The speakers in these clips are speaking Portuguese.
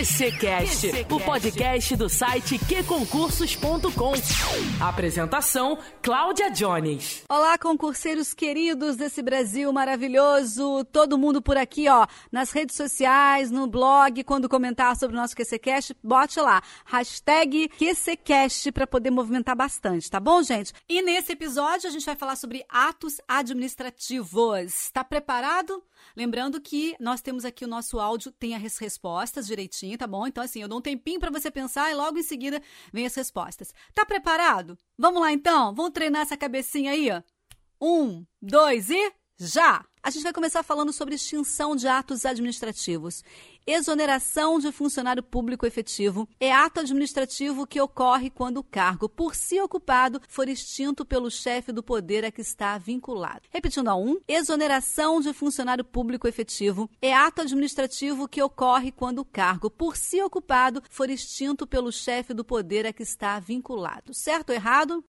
QCcast, o podcast do site qconcursos.com. Apresentação: Cláudia Jones. Olá, concurseiros queridos desse Brasil maravilhoso. Todo mundo por aqui, ó, nas redes sociais, no blog, quando comentar sobre o nosso QCcast, bote lá, hashtag QCcast para poder movimentar bastante, tá bom, gente? E nesse episódio a gente vai falar sobre atos administrativos. Está preparado? Lembrando que nós temos aqui o nosso áudio, tem as respostas direitinho, tá bom? Então, assim, eu dou um tempinho para você pensar e logo em seguida vem as respostas. Tá preparado? Vamos lá então? Vamos treinar essa cabecinha aí? Um, dois e já! A gente vai começar falando sobre extinção de atos administrativos. Exoneração de funcionário público efetivo é ato administrativo que ocorre quando o cargo por si ocupado for extinto pelo chefe do poder a que está vinculado. Repetindo a um, exoneração de funcionário público efetivo é ato administrativo que ocorre quando o cargo por si ocupado for extinto pelo chefe do poder a que está vinculado. Certo ou errado?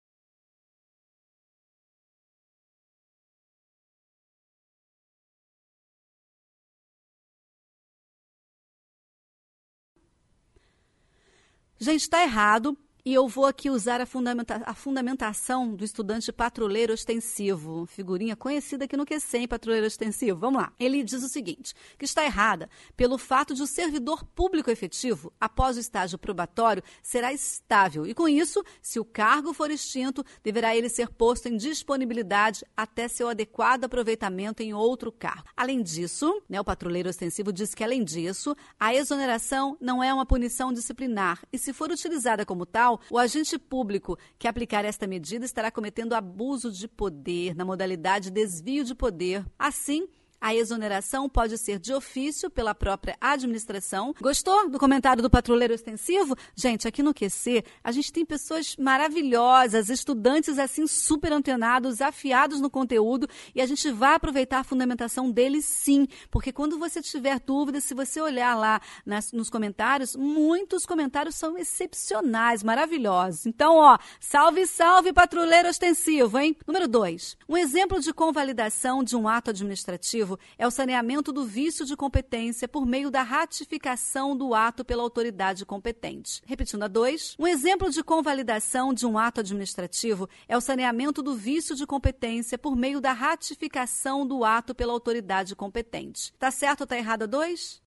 Gente, está errado. E eu vou aqui usar a, fundamenta a, fundamentação do estudante patrulheiro ostensivo, figurinha conhecida aqui no QCEM, patrulheiro ostensivo. Vamos lá. Ele diz o seguinte, que está errada pelo fato de o servidor público efetivo, após o estágio probatório, será estável. E com isso, se o cargo for extinto, deverá ele ser posto em disponibilidade até seu adequado aproveitamento em outro cargo. Além disso, né, o patrulheiro ostensivo diz que, além disso, a exoneração não é uma punição disciplinar e, se for utilizada como tal, o agente público que aplicar esta medida estará cometendo abuso de poder na modalidade desvio de poder. Assim, a exoneração pode ser de ofício pela própria administração. Gostou do comentário do patrulheiro extensivo? Gente, aqui no QC, a gente tem pessoas maravilhosas, estudantes assim super antenados, afiados no conteúdo, e a gente vai aproveitar a fundamentação deles sim, porque quando você tiver dúvidas, se você olhar lá nas, nos comentários, muitos comentários são excepcionais, maravilhosos. Então, ó, salve, salve patrulheiro extensivo, hein? Número 2. Um exemplo de convalidação de um ato administrativo é o saneamento do vício de competência por meio da ratificação do ato pela autoridade competente. Repetindo a dois, um exemplo de convalidação de um ato administrativo é o saneamento do vício de competência por meio da ratificação do ato pela autoridade competente. Tá certo ou tá errado a dois?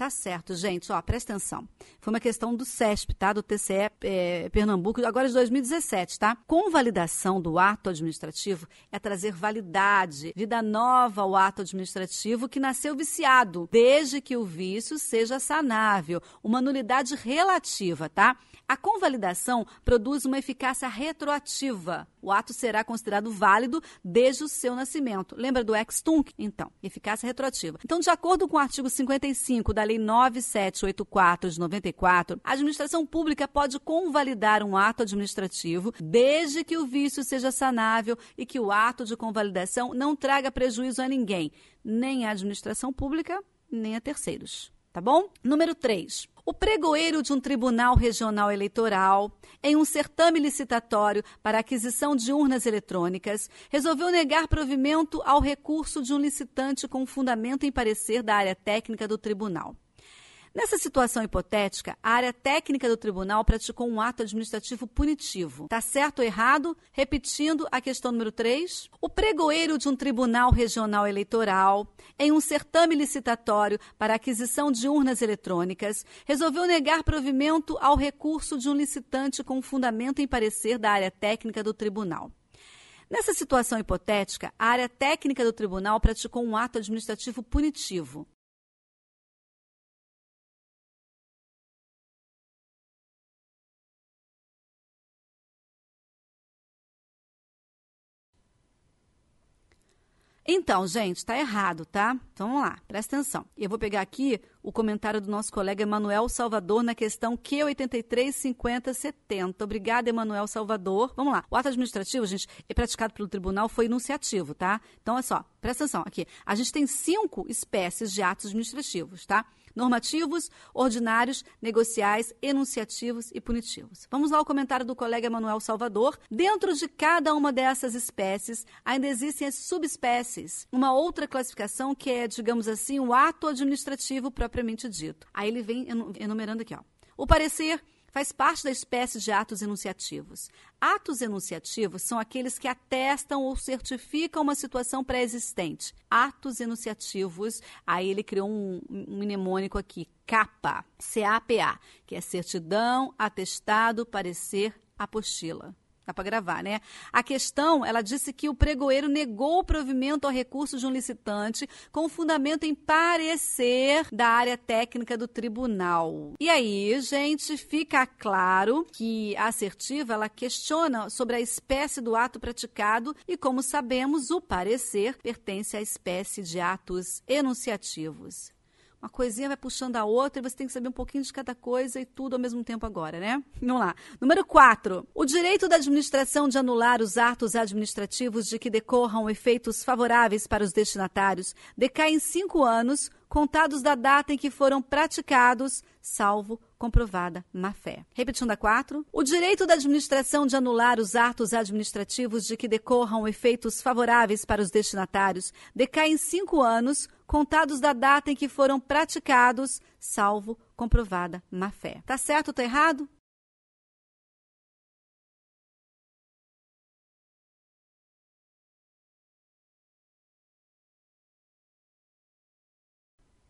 Tá certo, gente. Ó, presta atenção. Foi uma questão do CESP, tá? Do TCE é, Pernambuco, agora de 2017, tá? Convalidação do ato administrativo é trazer validade, vida nova ao ato administrativo que nasceu viciado, desde que o vício seja sanável, uma nulidade relativa, tá? A convalidação produz uma eficácia retroativa. O ato será considerado válido desde o seu nascimento. Lembra do ex-tunc? Então, eficácia retroativa. Então, de acordo com o artigo 55 da Lei 9784 de 94, a administração pública pode convalidar um ato administrativo desde que o vício seja sanável e que o ato de convalidação não traga prejuízo a ninguém, nem à administração pública, nem a terceiros. Tá bom? Número 3. O pregoeiro de um tribunal regional eleitoral, em um certame licitatório para aquisição de urnas eletrônicas, resolveu negar provimento ao recurso de um licitante com fundamento em parecer da área técnica do tribunal. Nessa situação hipotética, a área técnica do tribunal praticou um ato administrativo punitivo. Tá certo ou errado? Repetindo a questão número 3. O pregoeiro de um tribunal regional eleitoral, em um certame licitatório para aquisição de urnas eletrônicas, resolveu negar provimento ao recurso de um licitante com fundamento em parecer da área técnica do tribunal. Nessa situação hipotética, a área técnica do tribunal praticou um ato administrativo punitivo. Então, gente, está errado, tá? Então vamos lá, presta atenção. Eu vou pegar aqui o comentário do nosso colega Emanuel Salvador na questão Q835070. Obrigada, Emanuel Salvador. Vamos lá. O ato administrativo, gente, é praticado pelo tribunal, foi enunciativo, tá? Então, olha só, presta atenção aqui. A gente tem cinco espécies de atos administrativos, tá? Normativos, ordinários, negociais, enunciativos e punitivos. Vamos lá ao comentário do colega Manuel Salvador. Dentro de cada uma dessas espécies, ainda existem as subespécies, uma outra classificação que é, digamos assim, o ato administrativo propriamente dito. Aí ele vem enumerando aqui, ó. O parecer faz parte da espécie de atos enunciativos. Atos enunciativos são aqueles que atestam ou certificam uma situação pré-existente. Atos enunciativos, aí ele criou um, um mnemônico aqui, CAPA, C-A-P-A, que é certidão, atestado, parecer, apostila. Dá para gravar, né? A questão, ela disse que o pregoeiro negou o provimento ao recurso de um licitante com fundamento em parecer da área técnica do tribunal. E aí, gente, fica claro que a assertiva ela questiona sobre a espécie do ato praticado e, como sabemos, o parecer pertence à espécie de atos enunciativos. Uma coisinha vai puxando a outra e você tem que saber um pouquinho de cada coisa e tudo ao mesmo tempo agora, né? Vamos lá. Número 4. O direito da administração de anular os atos administrativos de que decorram efeitos favoráveis para os destinatários decai em cinco anos contados da data em que foram praticados, salvo comprovada má-fé. Repetindo a quatro, o direito da administração de anular os atos administrativos de que decorram efeitos favoráveis para os destinatários decai em cinco anos, contados da data em que foram praticados, salvo comprovada má-fé. Tá certo ou tá errado?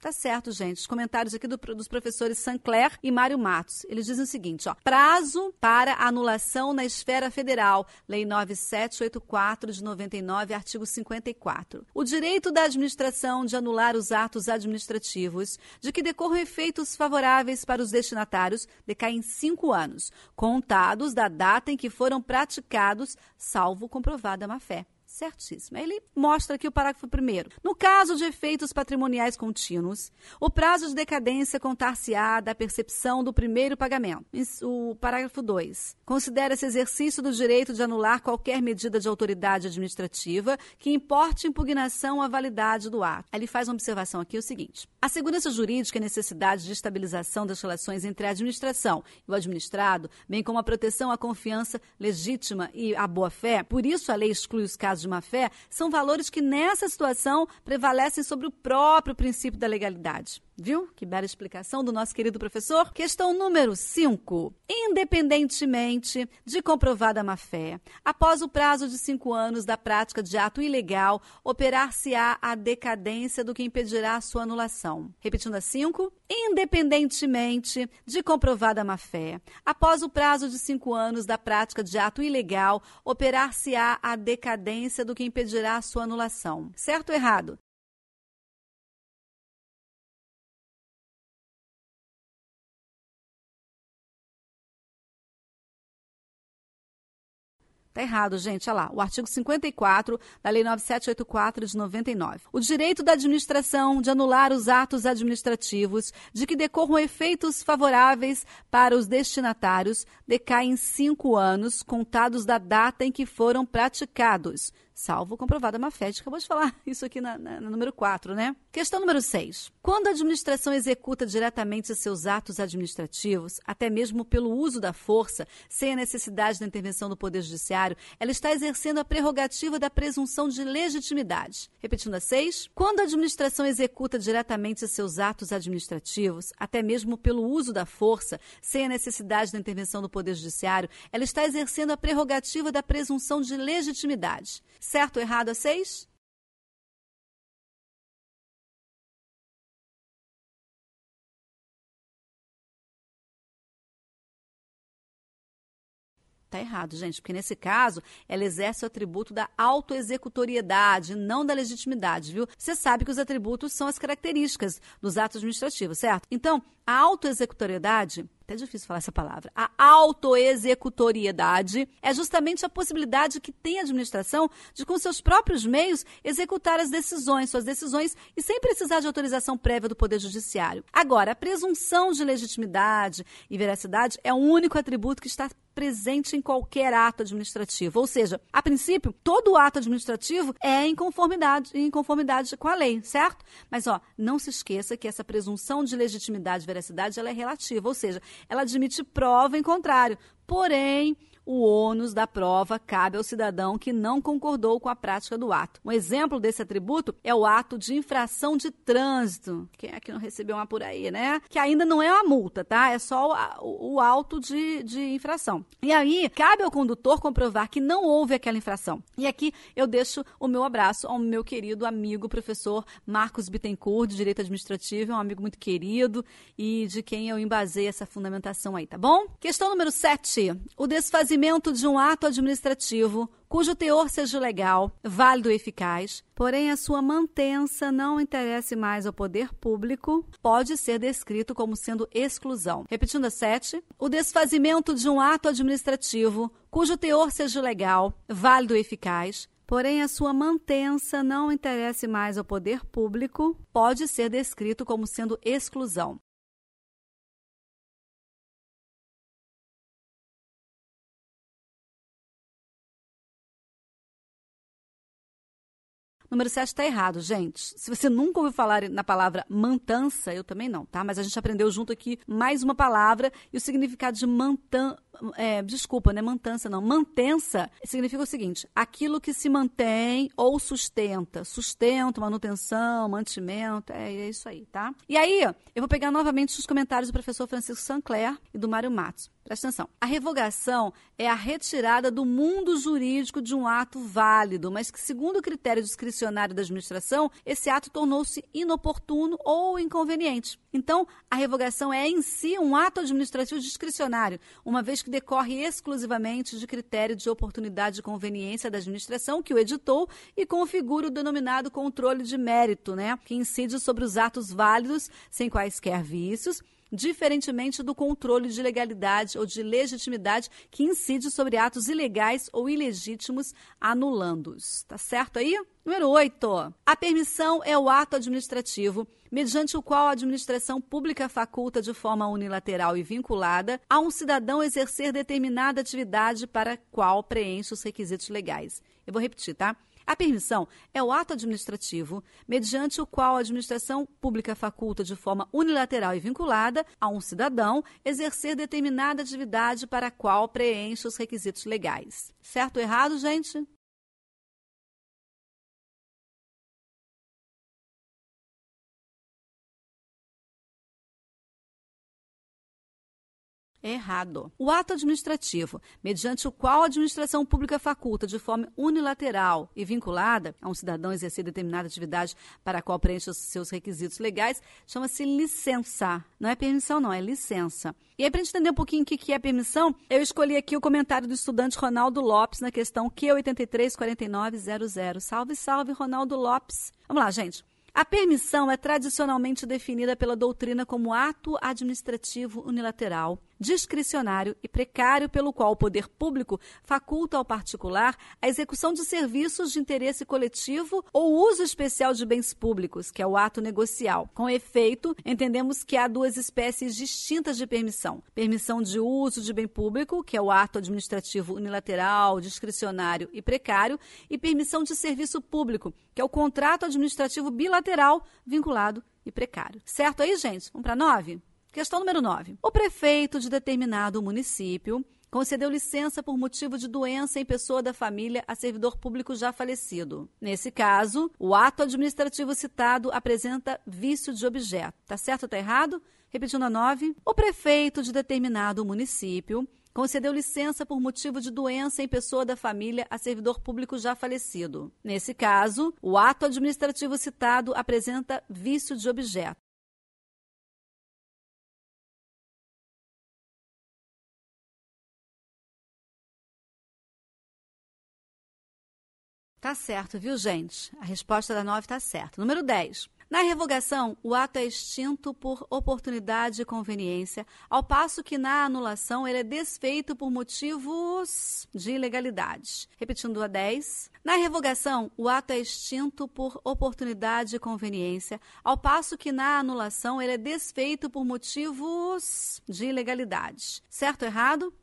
Tá certo, gente. Os comentários aqui do, dos professores Sancler e Mário Matos. Eles dizem o seguinte, ó. Prazo para anulação na esfera federal. Lei 9784 de 99, artigo 54. O direito da administração de anular os atos administrativos de que decorram efeitos favoráveis para os destinatários decai em cinco anos, contados da data em que foram praticados, salvo comprovada má-fé certíssimo. Ele mostra aqui o parágrafo primeiro. No caso de efeitos patrimoniais contínuos, o prazo de decadência contar-se-á da percepção do primeiro pagamento. O parágrafo 2. Considera-se exercício do direito de anular qualquer medida de autoridade administrativa que importe impugnação à validade do ato. Ele faz uma observação aqui o seguinte: a segurança jurídica e a necessidade de estabilização das relações entre a administração e o administrado, bem como a proteção à confiança legítima e à boa-fé, por isso a lei exclui os casos de má-fé são valores que nessa situação prevalecem sobre o próprio princípio da legalidade. Viu? Que bela explicação do nosso querido professor. Questão número 5. Independentemente de comprovada má-fé, após o prazo de cinco anos da prática de ato ilegal, operar-se-á a decadência do que impedirá sua anulação. Repetindo a 5. Independentemente de comprovada má-fé, após o prazo de cinco anos da prática de ato ilegal, operar-se-á a decadência do que impedirá sua anulação. Certo ou errado? Tá errado, gente. Olha lá, o artigo 54 da Lei 9784 de 99. O direito da administração de anular os atos administrativos de que decorram efeitos favoráveis para os destinatários decai em cinco anos, contados da data em que foram praticados, salvo comprovada má-fé. A gente acabou de falar isso aqui na, na, na número 4, né? Questão número 6. Quando a administração executa diretamente seus atos administrativos, até mesmo pelo uso da força, sem a necessidade da intervenção do Poder Judiciário, ela está exercendo a prerrogativa da presunção de legitimidade. Repetindo a 6. Quando a administração executa diretamente seus atos administrativos, até mesmo pelo uso da força, sem a necessidade da intervenção do Poder Judiciário, ela está exercendo a prerrogativa da presunção de legitimidade. Certo ou errado a seis? Está errado, gente, porque nesse caso ela exerce o atributo da autoexecutoriedade, não da legitimidade, viu? Você sabe que os atributos são as características dos atos administrativos, certo? Então, a autoexecutoriedade até difícil falar essa palavra. A autoexecutoriedade é justamente a possibilidade que tem a administração de, com seus próprios meios, executar as decisões, suas decisões, e sem precisar de autorização prévia do Poder Judiciário. Agora, a presunção de legitimidade e veracidade é o único atributo que está presente em qualquer ato administrativo. Ou seja, a princípio, todo ato administrativo é em conformidade, em conformidade com a lei, certo? Mas ó, não se esqueça que essa presunção de legitimidade e veracidade ela é relativa, ou seja, ela admite prova em contrário. Porém, o ônus da prova cabe ao cidadão que não concordou com a prática do ato. Um exemplo desse atributo é o ato de infração de trânsito. Quem é que não recebeu uma por aí, né? Que ainda não é uma multa, tá? É só o, o auto de, de infração. E aí, cabe ao condutor comprovar que não houve aquela infração. E aqui eu deixo o meu abraço ao meu querido amigo professor Marcos Bittencourt, de Direito Administrativo, é um amigo muito querido e de quem eu embasei essa fundamentação aí, tá bom? Questão número 7. O desfazimento de um ato administrativo cujo teor seja legal, válido e eficaz, porém a sua mantença não interesse mais ao poder público, pode ser descrito como sendo exclusão. Repetindo a 7, o desfazimento de um ato administrativo cujo teor seja legal, válido e eficaz, porém a sua mantença não interesse mais ao poder público, pode ser descrito como sendo exclusão. Número 7 está errado, gente. Se você nunca ouviu falar na palavra mantança, eu também não, tá? Mas a gente aprendeu junto aqui mais uma palavra e o significado de mantan... É, desculpa, não é mantança, não. Mantença significa o seguinte: aquilo que se mantém ou sustenta. Sustento, manutenção, mantimento, é, é isso aí, tá? E aí, eu vou pegar novamente os comentários do professor Francisco Sancler e do Mário Matos. Presta atenção. A revogação é a retirada do mundo jurídico de um ato válido, mas que, segundo o critério discricionário da administração, esse ato tornou-se inoportuno ou inconveniente. Então, a revogação é em si um ato administrativo discricionário, uma vez que decorre exclusivamente de critério de oportunidade e conveniência da administração que o editou e configura o denominado controle de mérito, né, que incide sobre os atos válidos sem quaisquer vícios diferentemente do controle de legalidade ou de legitimidade que incide sobre atos ilegais ou ilegítimos, anulando-os. Tá certo aí? Número 8. A permissão é o ato administrativo mediante o qual a administração pública faculta de forma unilateral e vinculada a um cidadão exercer determinada atividade para a qual preenche os requisitos legais. Eu vou repetir, tá? A permissão é o ato administrativo mediante o qual a administração pública faculta de forma unilateral e vinculada a um cidadão exercer determinada atividade para a qual preenche os requisitos legais. Certo ou errado, gente? Errado. O ato administrativo, mediante o qual a administração pública faculta de forma unilateral e vinculada a um cidadão exercer determinada atividade para a qual preenche os seus requisitos legais, chama-se licença. Não é permissão, não, é licença. E aí, para entender um pouquinho o que é permissão, eu escolhi aqui o comentário do estudante Ronaldo Lopes na questão Q834900. Salve, salve, Ronaldo Lopes. Vamos lá, gente. A permissão é tradicionalmente definida pela doutrina como ato administrativo unilateral discricionário e precário pelo qual o poder público faculta ao particular a execução de serviços de interesse coletivo ou uso especial de bens públicos, que é o ato negocial. Com efeito, entendemos que há duas espécies distintas de permissão: permissão de uso de bem público, que é o ato administrativo unilateral, discricionário e precário, e permissão de serviço público, que é o contrato administrativo bilateral vinculado e precário. Certo aí, gente? Vamos para nove? Questão número 9. O prefeito de determinado município concedeu licença por motivo de doença em pessoa da família a servidor público já falecido. Nesse caso, o ato administrativo citado apresenta vício de objeto. Tá certo ou tá errado? Repetindo a 9. O prefeito de determinado município concedeu licença por motivo de doença em pessoa da família a servidor público já falecido. Nesse caso, o ato administrativo citado apresenta vício de objeto. Tá certo, viu, gente? A resposta da 9 tá certa. Número 10. Na revogação, o ato é extinto por oportunidade e conveniência, ao passo que na anulação ele é desfeito por motivos de ilegalidade. Repetindo a 10. Na revogação, o ato é extinto por oportunidade e conveniência, ao passo que na anulação ele é desfeito por motivos de ilegalidade. Certo ou errado?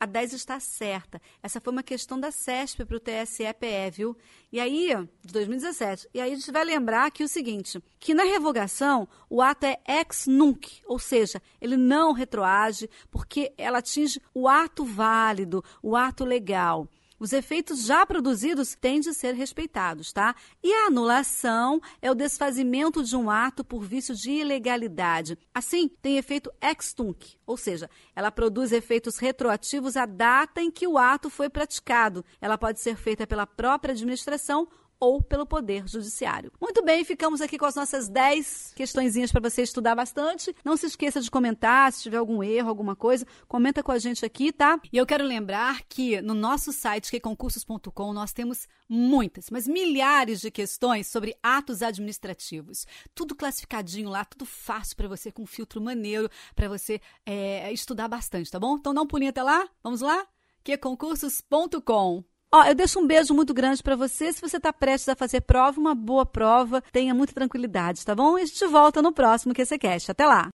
A 10 está certa. Essa foi uma questão da CESP para o TSE-PE, viu? E aí, de 2017. E aí a gente vai lembrar que o seguinte, que na revogação o ato é ex nunc, ou seja, ele não retroage porque ela atinge o ato válido, o ato legal os efeitos já produzidos têm de ser respeitados, tá? E a anulação é o desfazimento de um ato por vício de ilegalidade. Assim, tem efeito ex tunc, ou seja, ela produz efeitos retroativos à data em que o ato foi praticado. Ela pode ser feita pela própria administração ou pelo Poder Judiciário. Muito bem, ficamos aqui com as nossas 10 questõezinhas para você estudar bastante. Não se esqueça de comentar, se tiver algum erro, alguma coisa, comenta com a gente aqui, tá? E eu quero lembrar que no nosso site, queconcursos.com, nós temos muitas, mas milhares de questões sobre atos administrativos. Tudo classificadinho lá, tudo fácil para você, com filtro maneiro, para você é, estudar bastante, tá bom? Então dá um pulinho até lá, vamos lá? queconcursos.com Ó, eu deixo um beijo muito grande para você. Se você está prestes a fazer prova, uma boa prova. Tenha muita tranquilidade, tá bom? E a gente volta no próximo QCCast. Até lá!